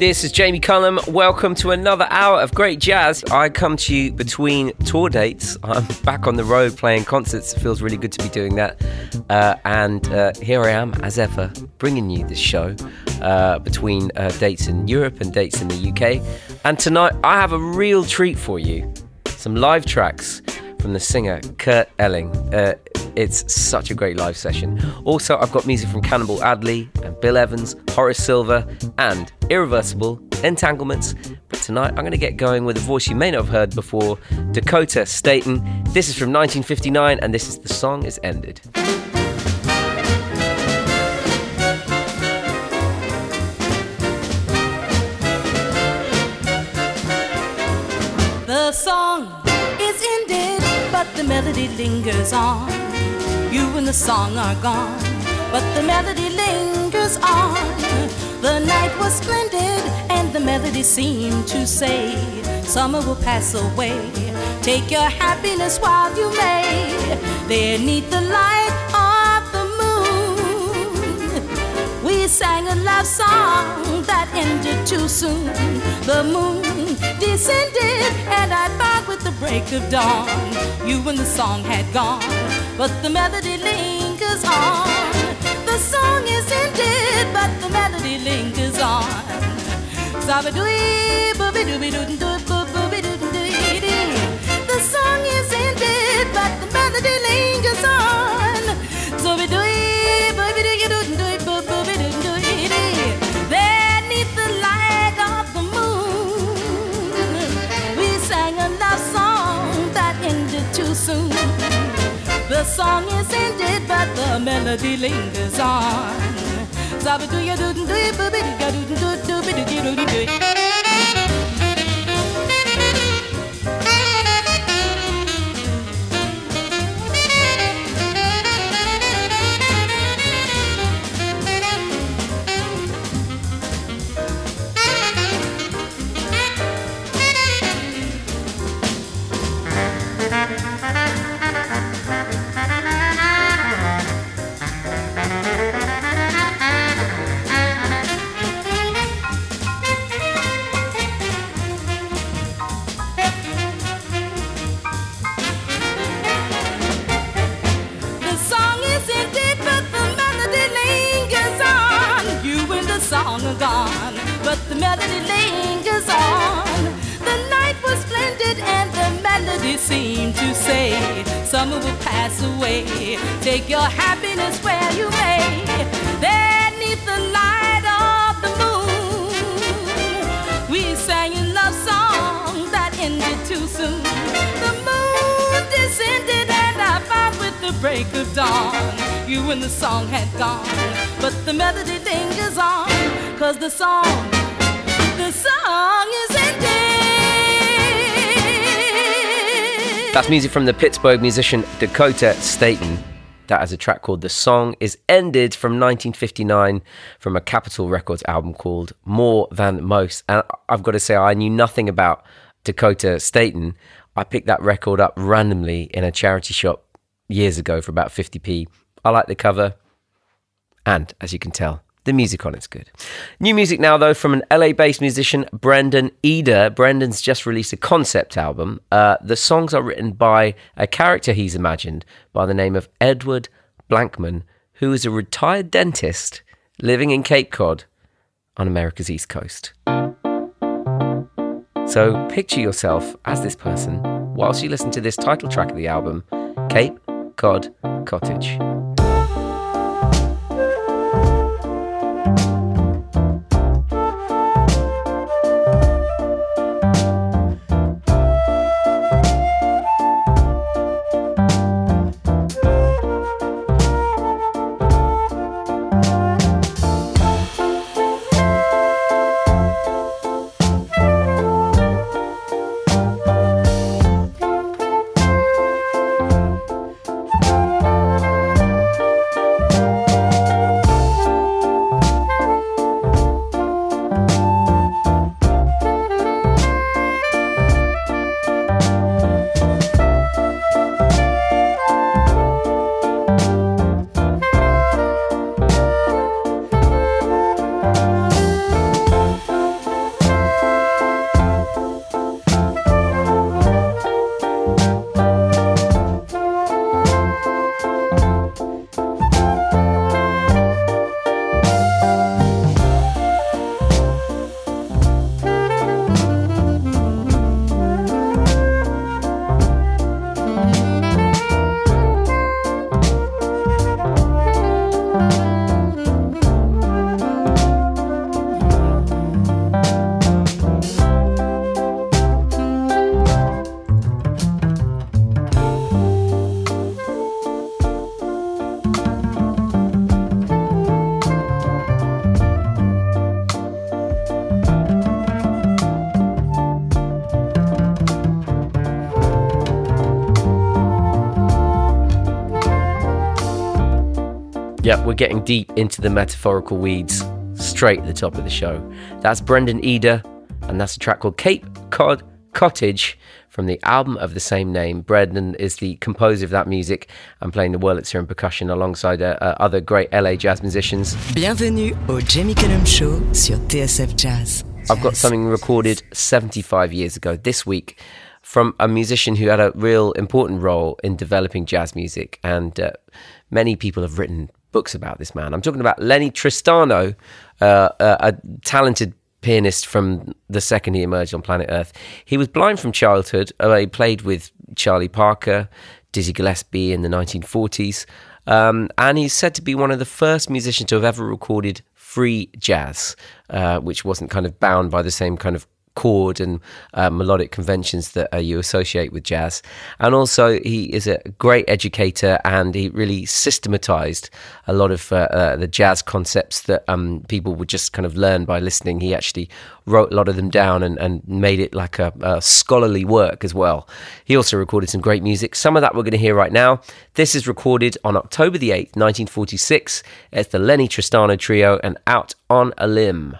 This is Jamie Cullum. Welcome to another hour of great jazz. I come to you between tour dates. I'm back on the road playing concerts. It feels really good to be doing that. Uh, and uh, here I am, as ever, bringing you this show uh, between uh, dates in Europe and dates in the UK. And tonight, I have a real treat for you some live tracks from the singer Kurt Elling. Uh, it's such a great live session. Also, I've got music from Cannonball Adderley and Bill Evans, Horace Silver, and Irreversible, Entanglements. But tonight, I'm going to get going with a voice you may not have heard before Dakota Staton. This is from 1959, and this is The Song Is Ended. The song the melody lingers on. You and the song are gone, but the melody lingers on. The night was splendid, and the melody seemed to say, Summer will pass away. Take your happiness while you may. There neath the light of the moon, we sang a love song ended too soon. The moon descended, and I found with the break of dawn, you and the song had gone but the melody lingers on. The song is ended, but the melody lingers on. The song is ended, The song is ended, but the melody lingers on. Zabba do ya do do ya booby do do do do do do do do. Take That's music from the Pittsburgh musician Dakota Staton that has a track called The Song Is Ended from 1959 from a Capitol Records album called More Than Most. And I've got to say, I knew nothing about Dakota Staton. I picked that record up randomly in a charity shop years ago for about 50p. I like the cover, and as you can tell, the music on it's good. New music now, though, from an LA based musician, Brendan Eder. Brendan's just released a concept album. Uh, the songs are written by a character he's imagined by the name of Edward Blankman, who is a retired dentist living in Cape Cod on America's East Coast. So picture yourself as this person whilst you listen to this title track of the album, Cape Cod Cottage. Yep, we're getting deep into the metaphorical weeds straight at the top of the show. That's Brendan Eder, and that's a track called Cape Cod Cottage from the album of the same name. Brendan is the composer of that music and playing the Wurlitzer and percussion alongside uh, uh, other great LA jazz musicians. Bienvenue au Jamie Cullum Show sur TSF Jazz. I've got something recorded 75 years ago this week from a musician who had a real important role in developing jazz music, and uh, many people have written books about this man. I'm talking about Lennie Tristano, uh, uh, a talented pianist from the second he emerged on planet Earth. He was blind from childhood. Uh, he played with Charlie Parker, Dizzy Gillespie in the 1940s, um, and he's said to be one of the first musicians to have ever recorded free jazz, uh, which wasn't kind of bound by the same kind of chord and uh, melodic conventions that uh, you associate with jazz. And also, he is a great educator and he really systematized a lot of uh, uh, the jazz concepts that um, people would just kind of learn by listening. He actually wrote a lot of them down and, and made it like a, a scholarly work as well. He also recorded some great music. Some of that we're going to hear right now. This is recorded on October the 8th, 1946. It's the Lennie Tristano Trio and Out on a Limb.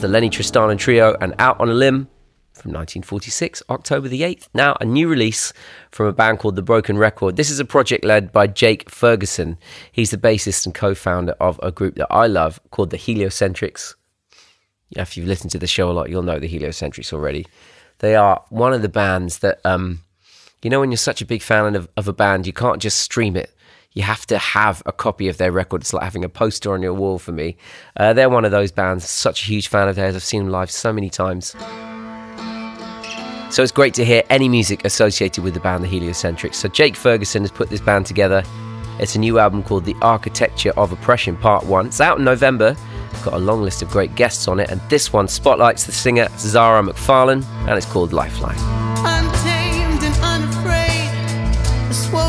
The Lennie Tristano Trio and Out on a Limb from 1946, October the 8th. Now, a new release from a band called The Broken Record. This is a project led by Jake Ferguson. He's the bassist and co founder of a group that I love called the Heliocentrics. If you've listened to the show a lot, you'll know the Heliocentrics already. They are one of the bands that, um, you know, when you're such a big fan of, of a band, you can't just stream it you have to have a copy of their record. It's like having a poster on your wall for me. Uh, they're one of those bands. Such a huge fan of theirs. I've seen them live so many times. So it's great to hear any music associated with the band, the Heliocentrics. So Jake Ferguson has put this band together. It's a new album called The Architecture of Oppression Part 1. It's out in November. Got a long list of great guests on it, and this one spotlights the singer Zara McFarlane, and it's called Lifeline. ready to fight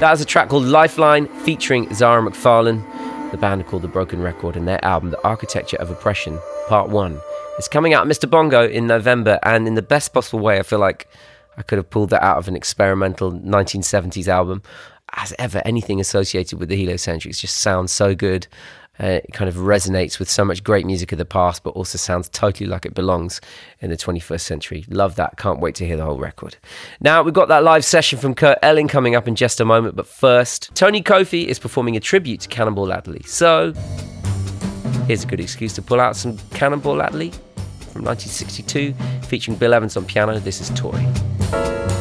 That is a track called Lifeline featuring Zara McFarlane, the band are called The Broken Record, and their album, The Architecture of Oppression, Part 1. is coming out Mr. Bongo in November, and in the best possible way, I feel like I could have pulled that out of an experimental 1970s album. As ever, anything associated with the Heliocentrics just sounds so good. Uh, it kind of resonates with so much great music of the past, but also sounds totally like it belongs in the 21st century. Love that. Can't wait to hear the whole record. Now, we've got that live session from Kurt Elling coming up in just a moment, but first, Tony Kofi is performing a tribute to Cannonball Adderley. So, here's a good excuse to pull out some Cannonball Adderley from 1962, featuring Bill Evans on piano. This is Toy.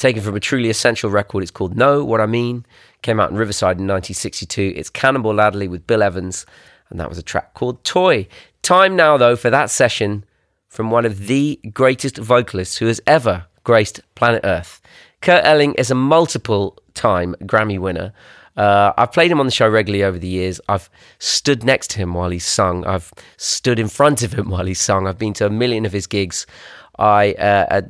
Taken from a truly essential record. It's called Know What I Mean. Came out in Riverside in 1962. It's Cannonball Adderley with Bill Evans, and that was a track called Toy. Time now, though, for that session from one of the greatest vocalists who has ever graced planet Earth. Kurt Elling is a multiple time Grammy winner. Uh, I've played him on the show regularly over the years. I've stood next to him while he sung. I've stood in front of him while he sung. I've been to a million of his gigs. I uh,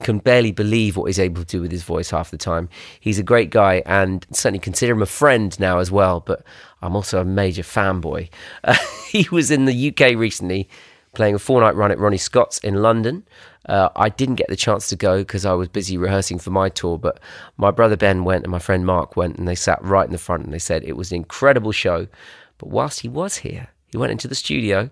can barely believe what he's able to do with his voice half the time. He's a great guy and certainly consider him a friend now as well, but I'm also a major fanboy. Uh, he was in the UK recently playing a four night run at Ronnie Scott's in London. Uh, I didn't get the chance to go because I was busy rehearsing for my tour, but my brother Ben went and my friend Mark went, and they sat right in the front and they said it was an incredible show. But whilst he was here, he went into the studio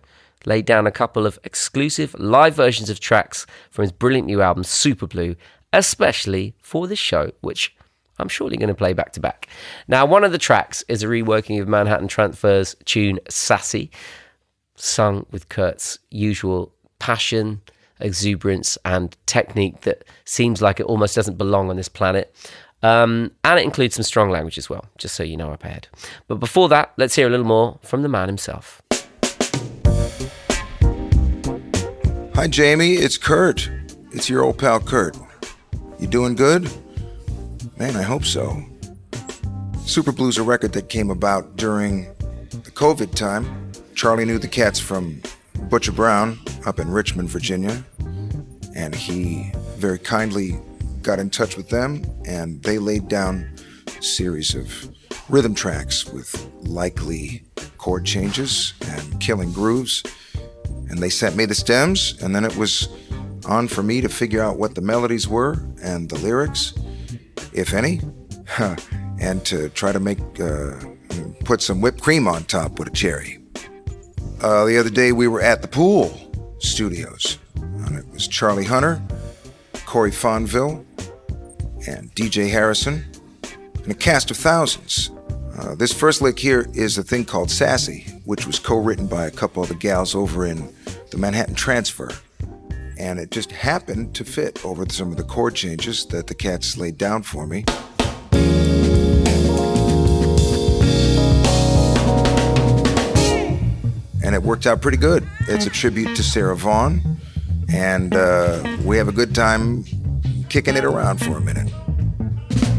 laid down a couple of exclusive live versions of tracks from his brilliant new album, Super Blue, especially for this show, which I'm surely going to play back to back. Now, one of the tracks is a reworking of Manhattan Transfer's tune Sassy, sung with Kurt's usual passion, exuberance, and technique that seems like it almost doesn't belong on this planet. Um, and it includes some strong language as well, just so you know up ahead. But before that, let's hear a little more from the man himself. Hi, Jamie. It's Kurt. It's your old pal Kurt. You doing good? Man, I hope so. Super Blues a record that came about during the COVID time. Charlie knew the cats from Butcher Brown up in Richmond, Virginia, and he very kindly got in touch with them, and they laid down a series of rhythm tracks with likely chord changes and killing grooves and they sent me the stems, and then it was on for me to figure out what the melodies were and the lyrics, if any, and to try to make uh, put some whipped cream on top with a cherry. Uh, the other day we were at the pool studios, and it was Charlie Hunter, Corey Fonville, and DJ Harrison, and a cast of thousands. Uh, this first lick here is a thing called Sassy, which was co written by a couple of the gals over in the Manhattan Transfer. And it just happened to fit over some of the chord changes that the cats laid down for me. And it worked out pretty good. It's a tribute to Sarah Vaughan. And uh, we have a good time kicking it around for a minute.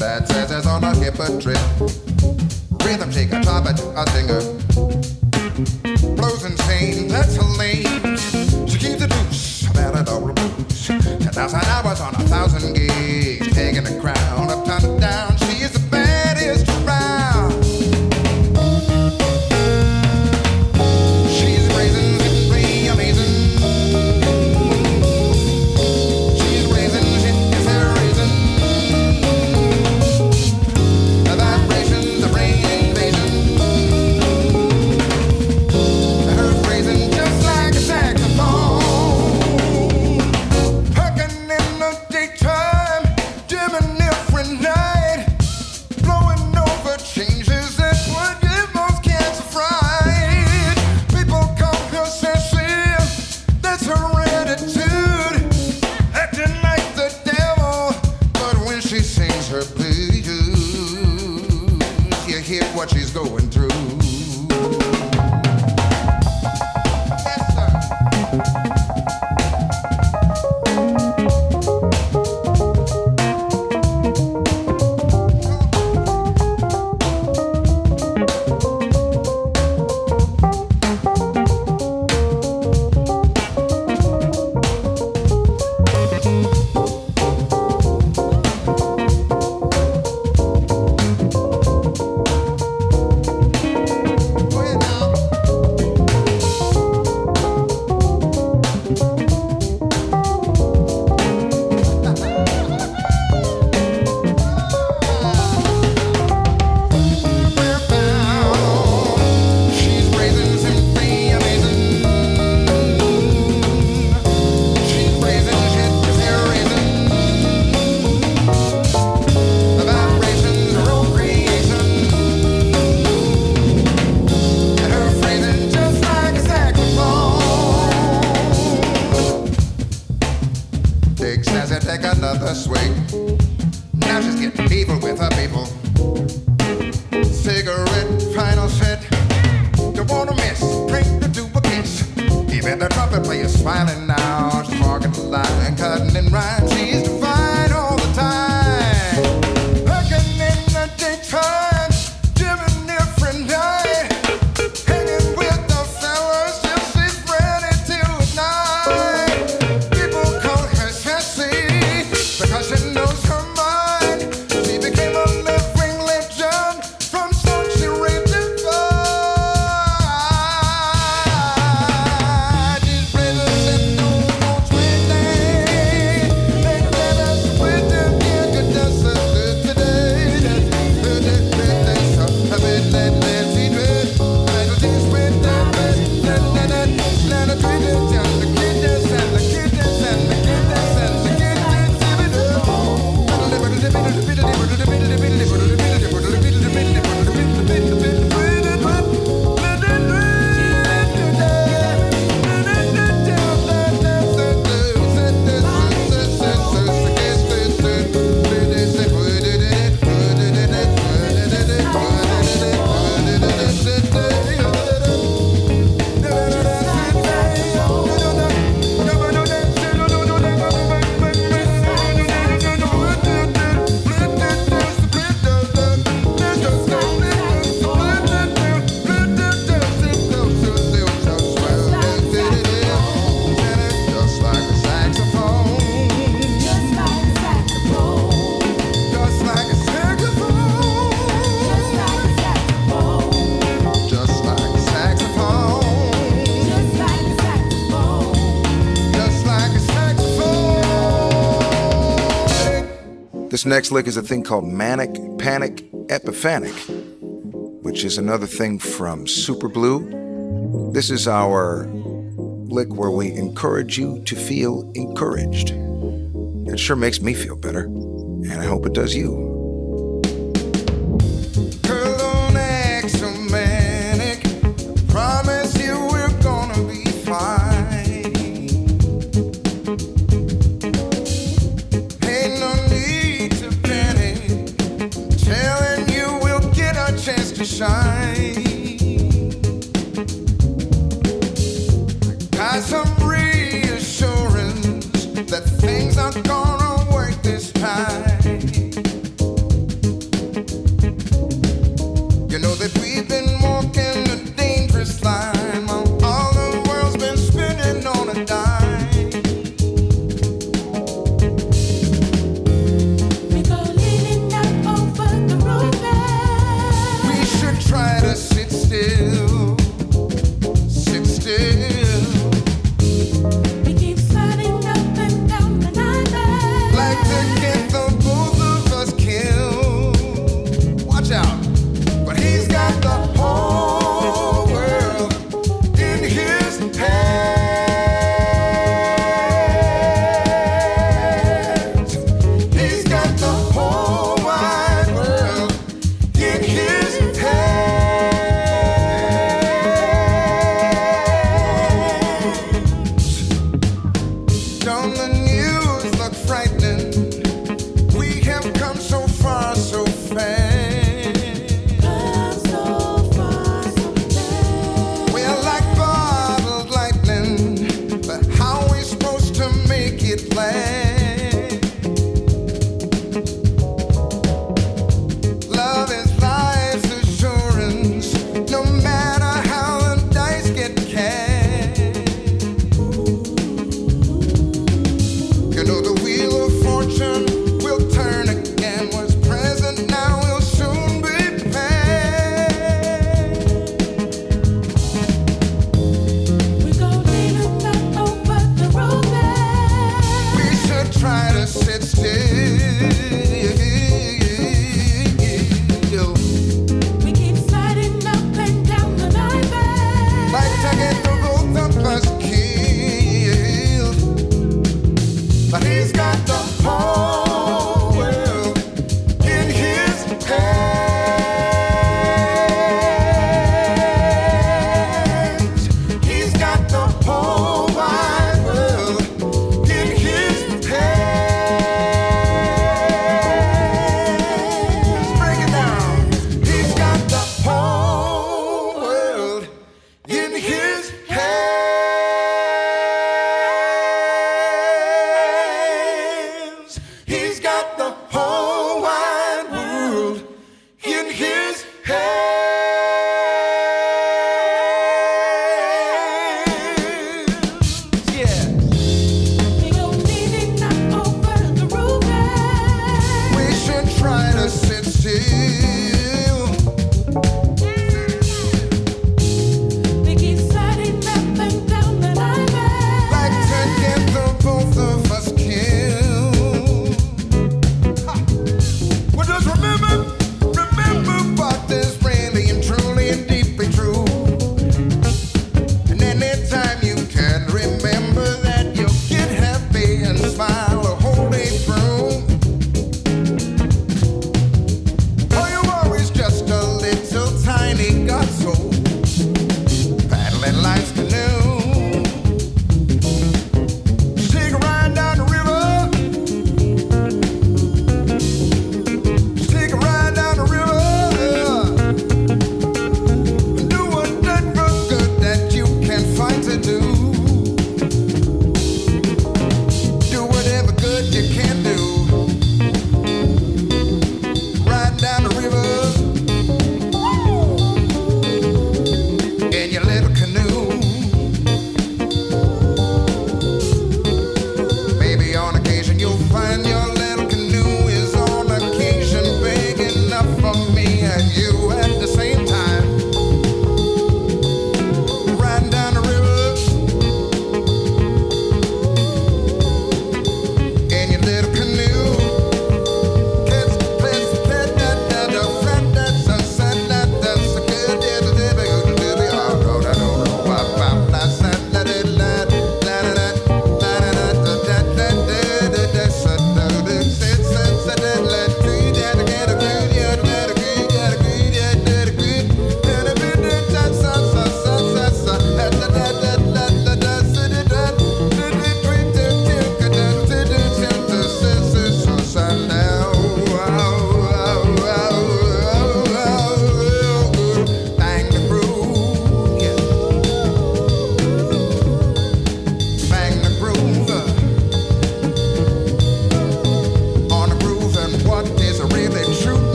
That says it's on a hip a trip. Rhythm shake a top it, a singer. Blows insane, that's her lane. She keeps the deuce or a blues. Ten thousand hours on a This next lick is a thing called Manic Panic Epiphanic, which is another thing from Super Blue. This is our lick where we encourage you to feel encouraged. It sure makes me feel better, and I hope it does you. things aren't gonna work this time.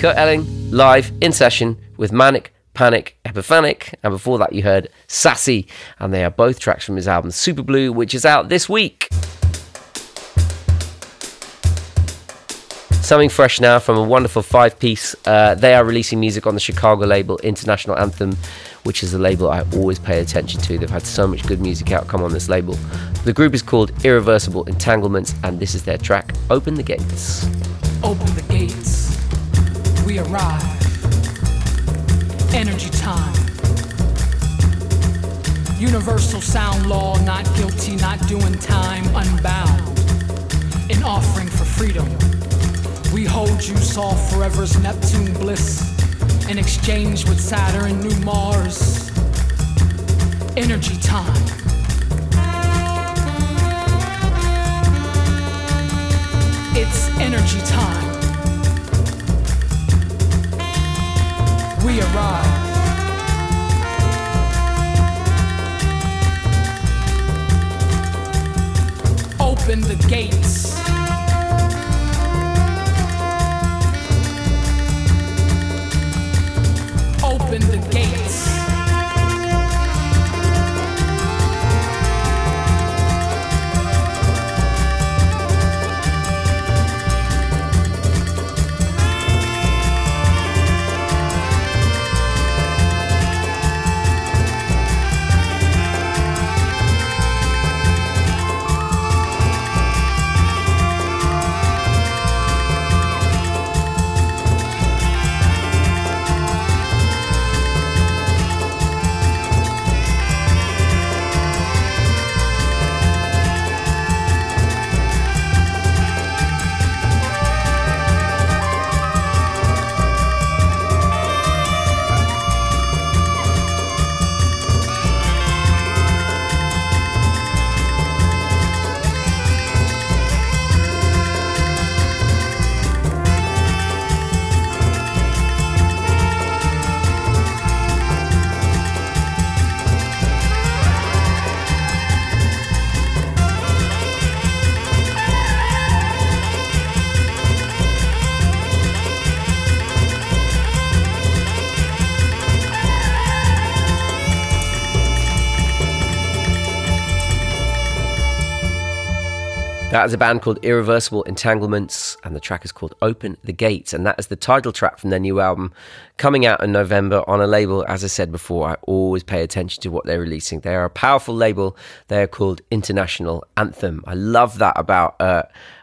Kurt Elling live in session with Manic, Panic, Epiphanic, and before that you heard Sassy, and they are both tracks from his album Superblue, which is out this week. Something fresh now from a wonderful five piece. Uh, they are releasing music on the Chicago label International Anthem, which is a label I always pay attention to. They've had so much good music out come on this label. The group is called Irreversible Entanglements, and this is their track Open the Gates. Open the gates. We arrive. Energy time. Universal sound law, not guilty, not doing time, unbound. An offering for freedom. We hold you, saw forever's Neptune bliss. In exchange with Saturn, new Mars. Energy time. It's energy time. We arrive. Open the gates. That is a band called Irreversible Entanglements, and the track is called Open the Gates, and that is the title track from their new album coming out in November on a label, as I said before, I always pay attention to what they're releasing. They are a powerful label. They are called International Anthem. I love that about uh,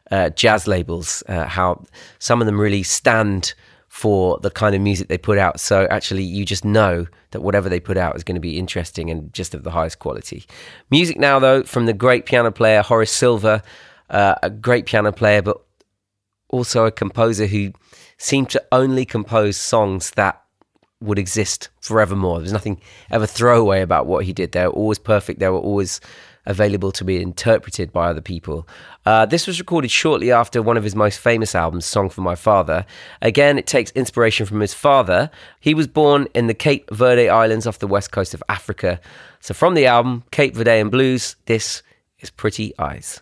uh, jazz labels, uh, how some of them really stand for the kind of music they put out. So actually, you just know that whatever they put out is going to be interesting and just of the highest quality. Music now, though, from the great piano player Horace Silver, uh, a great piano player, but also a composer who seemed to only compose songs that would exist forevermore. There's nothing ever throwaway about what he did. They were always perfect. They were always available to be interpreted by other people. Uh, this was recorded shortly after one of his most famous albums, Song for My Father. Again, it takes inspiration from his father. He was born in the Cape Verde Islands off the west coast of Africa. So, from the album Cape Verdean Blues, this is Pretty Eyes.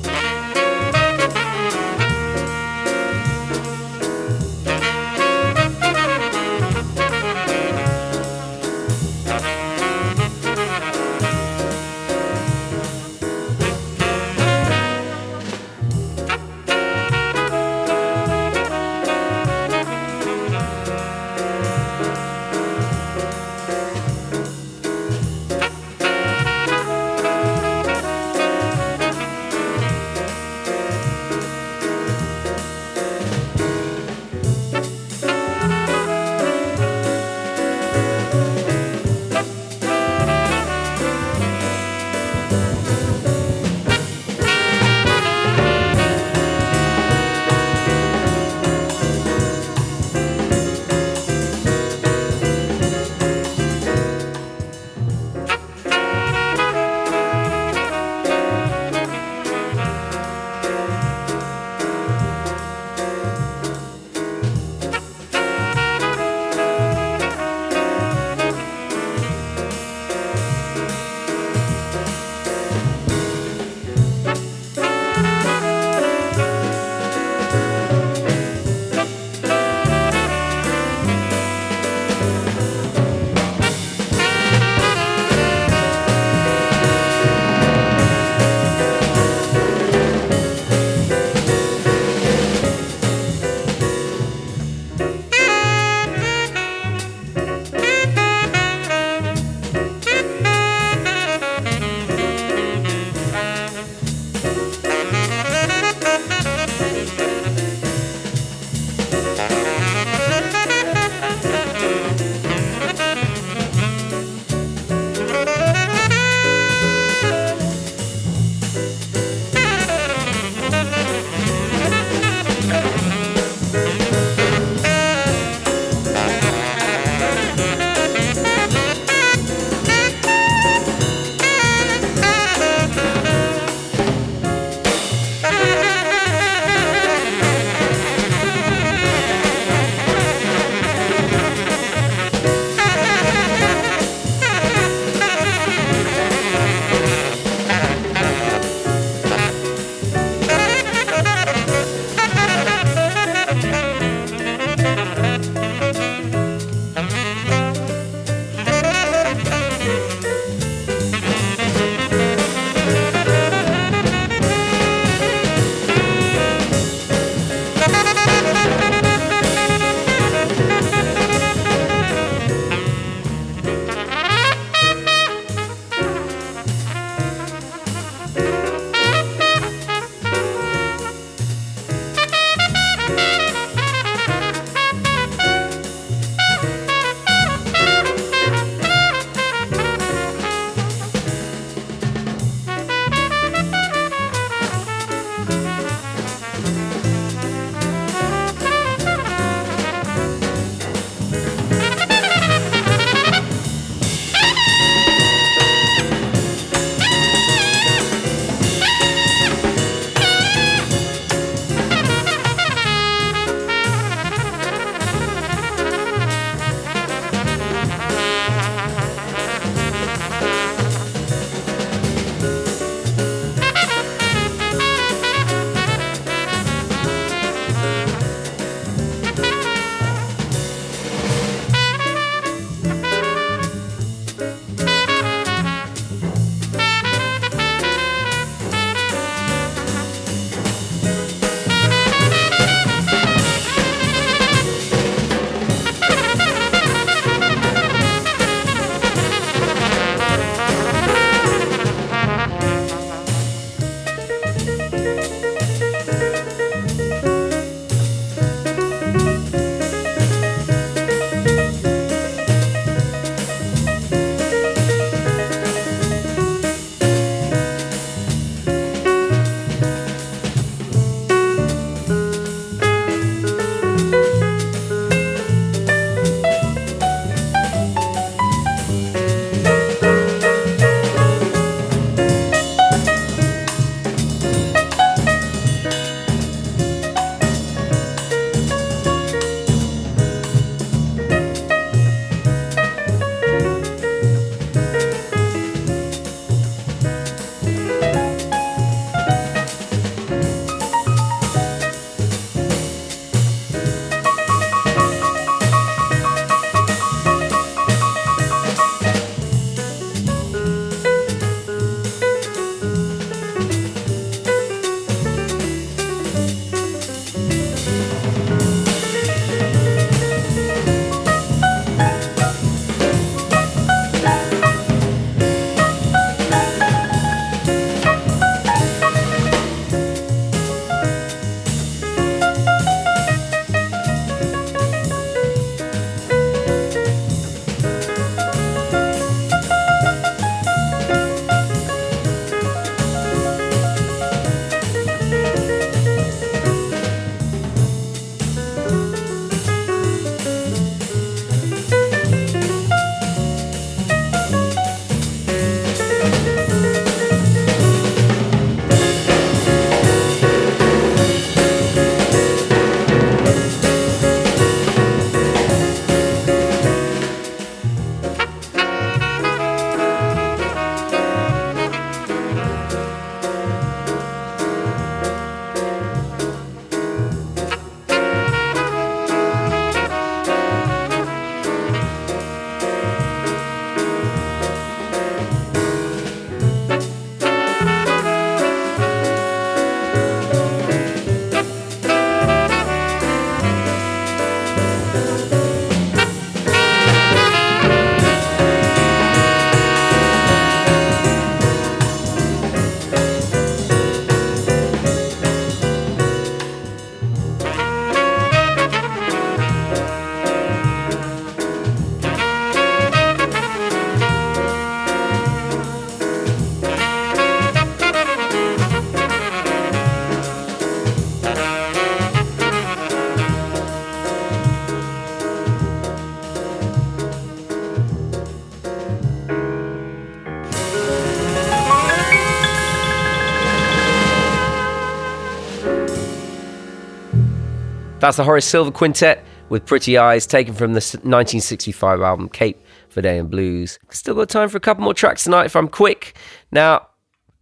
That's the Horace Silver Quintet with Pretty Eyes, taken from the 1965 album Cape Verdean Blues. Still got time for a couple more tracks tonight if I'm quick. Now,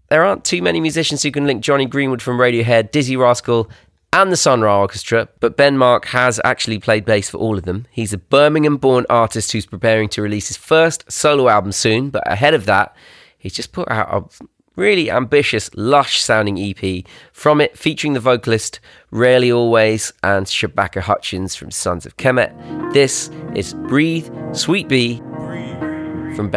there aren't too many musicians who can link Jonny Greenwood from Radiohead, Dizzee Rascal, and the Sun Ra Orchestra, but Ben Marc has actually played bass for all of them. He's a Birmingham born artist who's preparing to release his first solo album soon, but ahead of that, he's just put out a really ambitious, lush sounding EP from it, featuring the vocalist Rarelyalways and Shabaka Hutchings from Sons of Kemet. This is Breathe, Suite B from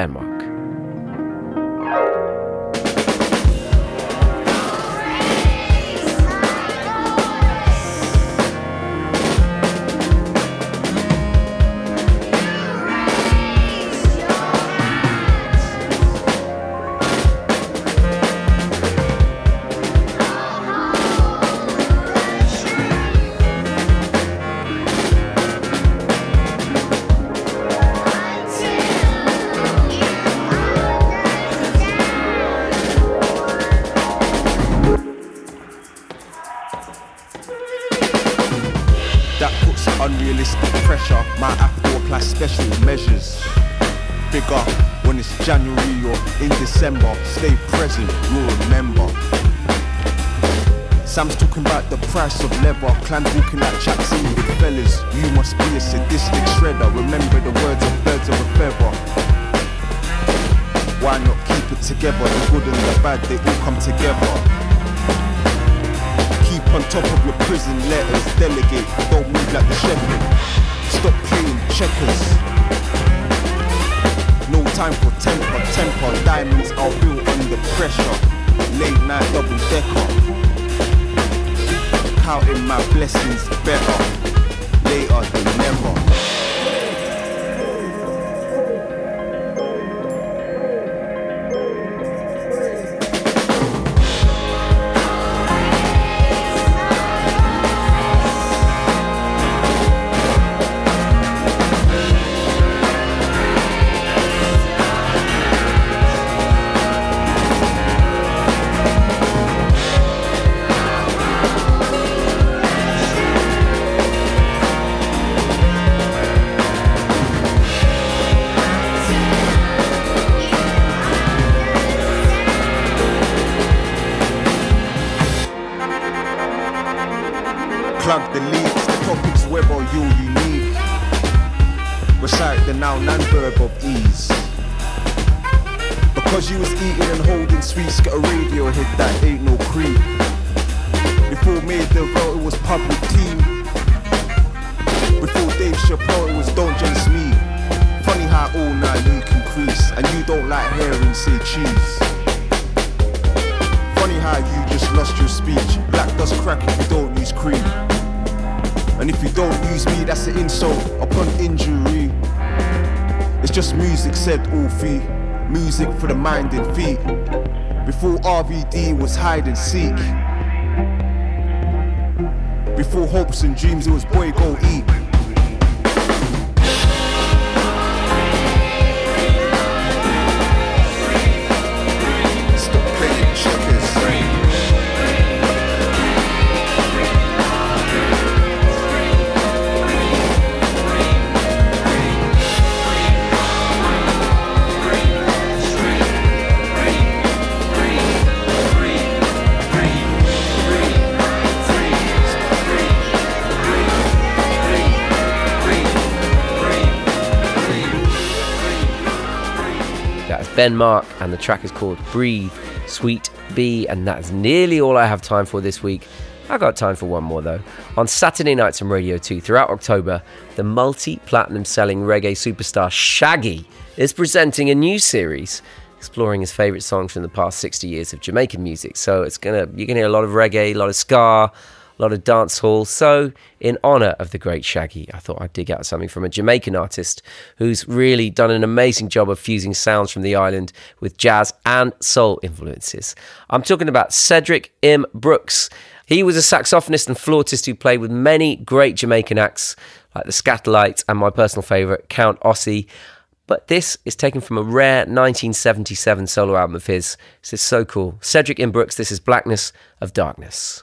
Ben Marc. Sam's talking about the price of leather. Clans walking like in with fellas. You must be a sadistic shredder. Remember the words of birds of a feather. Why not keep it together? The good and the bad, they all come together. Keep on top of your prison letters. Delegate, don't move like the shepherd. Stop playing checkers. No time for temper, temper. Diamonds are built under pressure. Late night double decker counting my blessings better later than never. RVD was hide and seek. Before hopes and dreams, it was boy go eat. Ben Marc, and the track is called Breathe, Suite B, and that's nearly all I have time for this week. I got time for one more though. On Saturday nights on Radio 2 throughout October, the multi platinum selling reggae superstar Shaggy is presenting a new series exploring his favourite songs from the past 60 years of Jamaican music. So it's gonna you're gonna hear a lot of reggae, a lot of ska, a lot of dance hall. So, in honour of the great Shaggy, I thought I'd dig out something from a Jamaican artist who's really done an amazing job of fusing sounds from the island with jazz and soul influences. I'm talking about Cedric M. Brooks. He was a saxophonist and flautist who played with many great Jamaican acts like the Skatalites and my personal favourite, Count Ossie. But this is taken from a rare 1977 solo album of his. This is so cool. Cedric M. Brooks, this is Blackness of Darkness.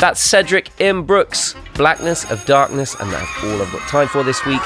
That's Cedric M. Brooks, Blackness of Darkness, and that's all I've got time for this week.